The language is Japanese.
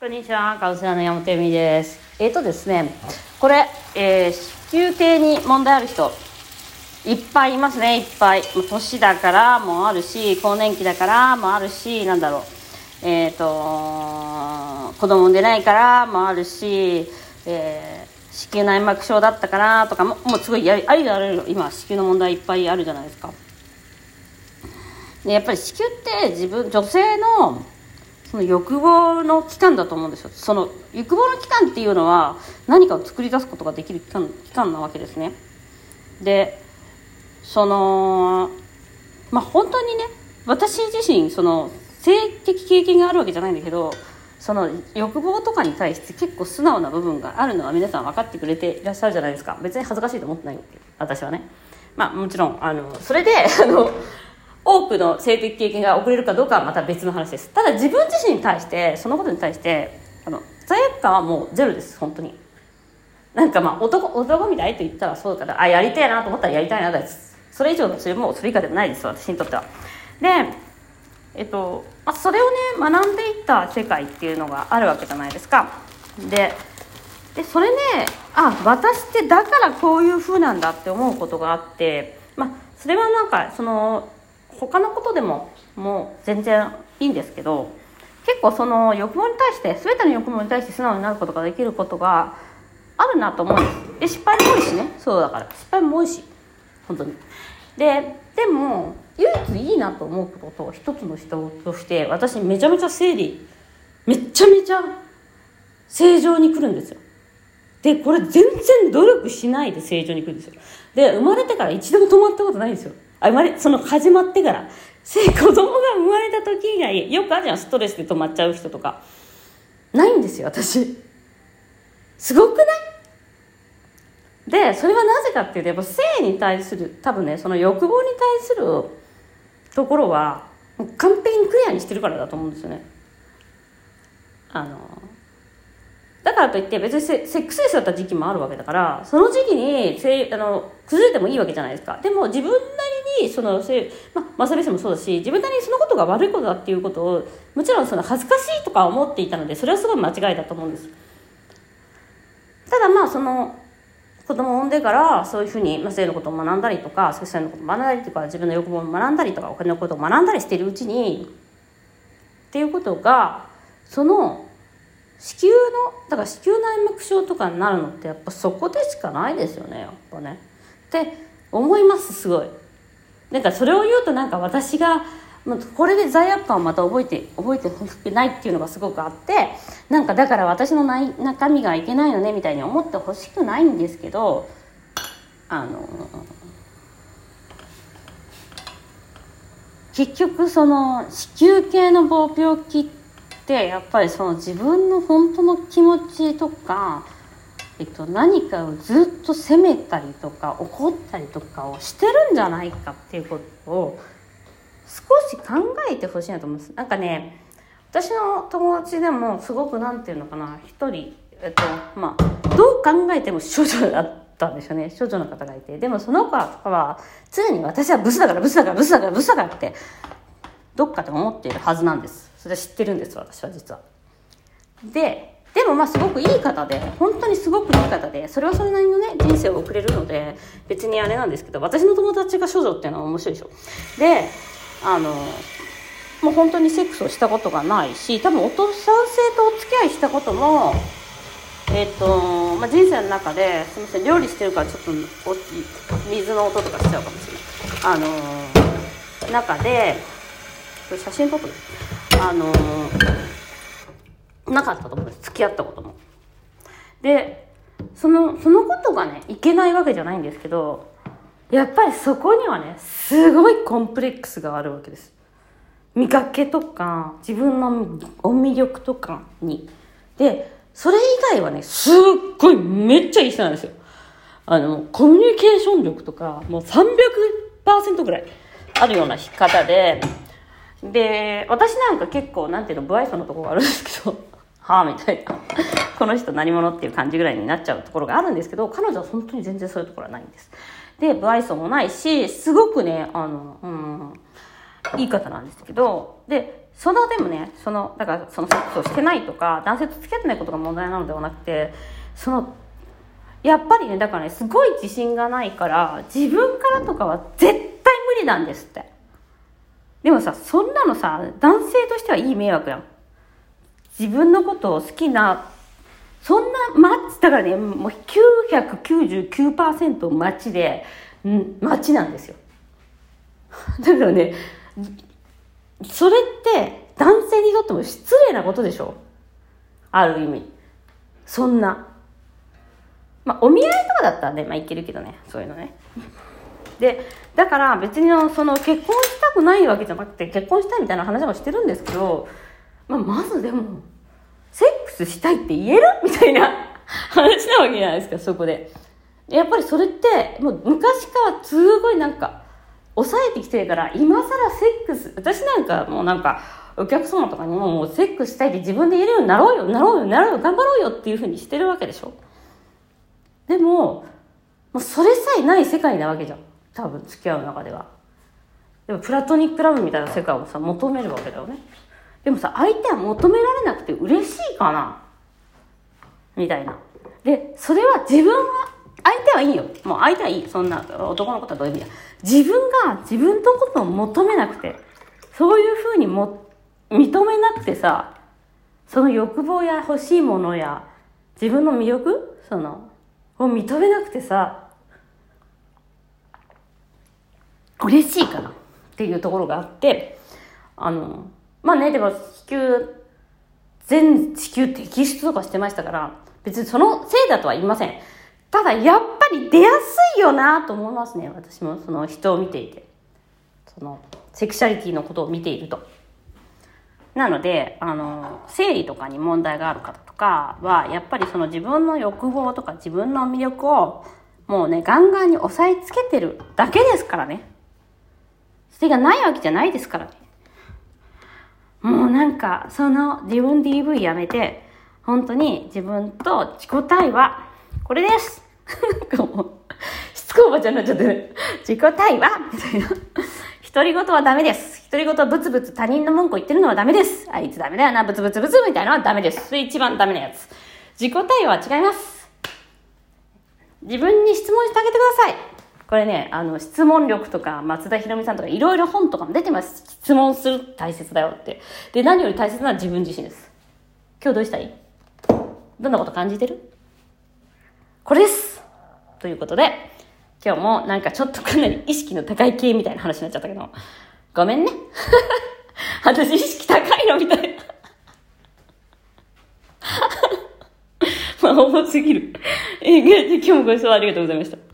こんにちは、カウンセラーの山本由美です。えっ、とですね、これ、えー、子宮系に問題ある人、いっぱいいますね、いっぱい。年だからもあるし、更年期だからもあるし、なんだろう。えっ、と、子供産んでないからもあるし、えー、子宮内膜症だったからとかも、もうすごいやりありとあらゆる今、子宮の問題いっぱいあるじゃないですか。でやっぱり子宮って自分女性のその欲望の期間だと思うんですよ。その欲望の期間っていうのは何かを作り出すことができる期間期間なわけですね。でそのまあ本当にね私自身その性的経験があるわけじゃないんだけどその欲望とかに対して結構素直な部分があるのは皆さん分かってくれていらっしゃるじゃないですか。別に恥ずかしいと思ってない私はね。まあもちろんあのそれであの多くの性的経験が遅れるかどうかはまた別の話です。ただ自分自身に対してそのことに対してあの罪悪感はもうゼロです本当に。なんかまあ男男みたいと言ったらそうだからあやりたいなと思ったらやりたいなです。それ以上のそれもそれ以下でもないです私にとっては。でえっと、まあ、それをね学んでいった世界っていうのがあるわけじゃないですか。ででそれねあ私ってだからこういう風なんだって思うことがあってまあそれはなんかその他のことでももう全然いいんですけど結構その欲望に対して全ての欲望に対して素直になることができることがあるなと思うんです。で失敗も多いしね。そうだから。失敗も多いし。本当に。ででも唯一いいなと思うことと一つの人として私めちゃめちゃ生理めちゃめちゃ正常に来るんですよ。でこれ全然努力しないで正常に来るんですよ。で生まれてから一度も止まったことないんですよあ生まれその始まってからせ子供が生まれた時以外よくあるじゃんストレスで止まっちゃう人とか。ないんですよ私。すごくない？でそれはなぜかっていうとやっぱ性に対する多分ねその欲望に対するところは完璧にクリアにしてるからだと思うんですよね。あのだからといって別にセセックスレスだった時期もあるわけだからその時期にせあの崩れてもいいわけじゃないですか。でも自分そのせ、まマサベスもそうだし自分なりにそのことが悪いことだっていうことをもちろんその恥ずかしいとか思っていたのでそれはすごい間違いだと思うんです。ただまあその子供を産んでからそういうふうに、まあ、性のことを学んだりとかセクシャルのことを学んだりとか自分の欲望を学んだりとかお金のことを学んだりしているうちにっていうことがその子宮のだから子宮内膜症とかになるのってやっぱそこでしかないですよねやっぱね。って思いますすごい。なんかそれを言うとなんか私がこれで罪悪感をまた覚えて覚えてほしくないっていうのがすごくあってなんかだから私の内中身がいけないのねみたいに思ってほしくないんですけどあの結局その子宮系の暴病気ってやっぱりその自分の本当の気持ちとか、えっと、何かをずっと責めたりとか怒ったりとかをしてるんじゃないかっていうことを少し考えてほしいなと思います。なんかね私の友達でもすごくなんていうのかな一人えっとまあどう考えても処女だったんですよね。処女の方がいて。でもその子は常に私はブスだからブスだからブスだからブスだからってどっかで思っているはずなんです。それ知ってるんです私は実は。ででもまあすごくいい方で本当にすごくいい方でそれはそれなりのね人生を送れるので別にあれなんですけど私の友達が処女っていうのは面白いでしょ。であのもう本当にセックスをしたことがないし多分お父さん性とお付き合いしたこともえっ、ー、とまあ、人生の中ですみません料理してるからちょっと水の音とかしちゃうかもしれない。あの中でこれ写真撮ってあのなかったと思うんです。付き合ったことも。でそのそのことがねいけないわけじゃないんですけどやっぱりそこにはねすごいコンプレックスがあるわけです。見かけとか自分の魅力とかに。でそれ以外はねすっごいめっちゃいい人なんですよ。あのコミュニケーション力とかもう300%ぐらいあるような方でで私なんか結構なんていうの不愛想なとこがあるんですけどはあみたいな。この人何者っていう感じぐらいになっちゃうところがあるんですけど彼女は本当に全然そういうところはないんです。で不愛想もないしすごくねあの、うん、いい方なんですけどでそのでもねそのだからそのセックスをしてないとか男性と付き合ってないことが問題なのではなくてそのやっぱりねだからねすごい自信がないから自分からとかは絶対無理なんですって。でもさそんなのさ男性としてはいい迷惑やん。自分のことを好きなそんなマッチだからねもう999%マッチでんマッチなんですよ。だからねそれって男性にとっても失礼なことでしょ？ある意味。そんな。まあお見合いとかだったらねまあいけるけどねそういうのね。でだから別にその結婚したくないわけじゃなくて結婚したいみたいな話もしてるんですけど、まあ、まずでもセックスしたいって言える？みたいな。話なわけじゃないですかそこで。やっぱりそれってもう昔からすごいなんか抑えてきてるから今更セックス私なんかもうなんかお客様とかにももうセックスしたいって自分で言えるようになろうよなろうよなろうよ頑張ろうよっていうふうにしてるわけでしょ。でももうそれさえない世界なわけじゃん。多分付き合う中では。でもプラトニックラブみたいな世界をさ求めるわけだよね。でもさ相手は求められなくて嬉しいかな？みたいな。でそれは自分は相手はいいよ。もう相手はいい。そんな男のことはどういう意味や自分が自分のことを求めなくてそういうふうにも認めなくてさその欲望や欲しいものや自分の魅力？そのを認めなくてさ嬉しいかな？っていうところがあってあのまあねでも子宮全子宮摘出とかしてましたから別にそのせいだとは言いません。ただやっぱり出やすいよなと思いますね私もその人を見ていて。そのセクシャリティのことを見ていると。なのであの生理とかに問題がある方とかはやっぱりその自分の欲望とか自分の魅力をもうねガンガンに押さえつけてるだけですからね。それがないわけじゃないですからね。もうなんかその自分 DV やめて本当に自分と自己対話これですなんかもうしつこいおばちゃんになっちゃってる 自己対話みたいな独り言はダメです。独り言はブツブツ他人の文句を言ってるのはダメです。あいつダメだよな、ブツブツブツみたいなのはダメです。それ一番ダメなやつ。自己対応は違います。自分に質問してあげてください。これね、あの、質問力とか、松田ひろみさんとか、いろいろ本とかも出てます。質問する大切だよって。で、何より大切なのは自分自身です。今日どうしたい？どんなこと感じてる？これですということで、今日もなんかちょっとかなり意識の高い系みたいな話になっちゃったけど、ごめんね。私意識高いのみたいな。まあ、重すぎる。え、今日もご視聴ありがとうございました。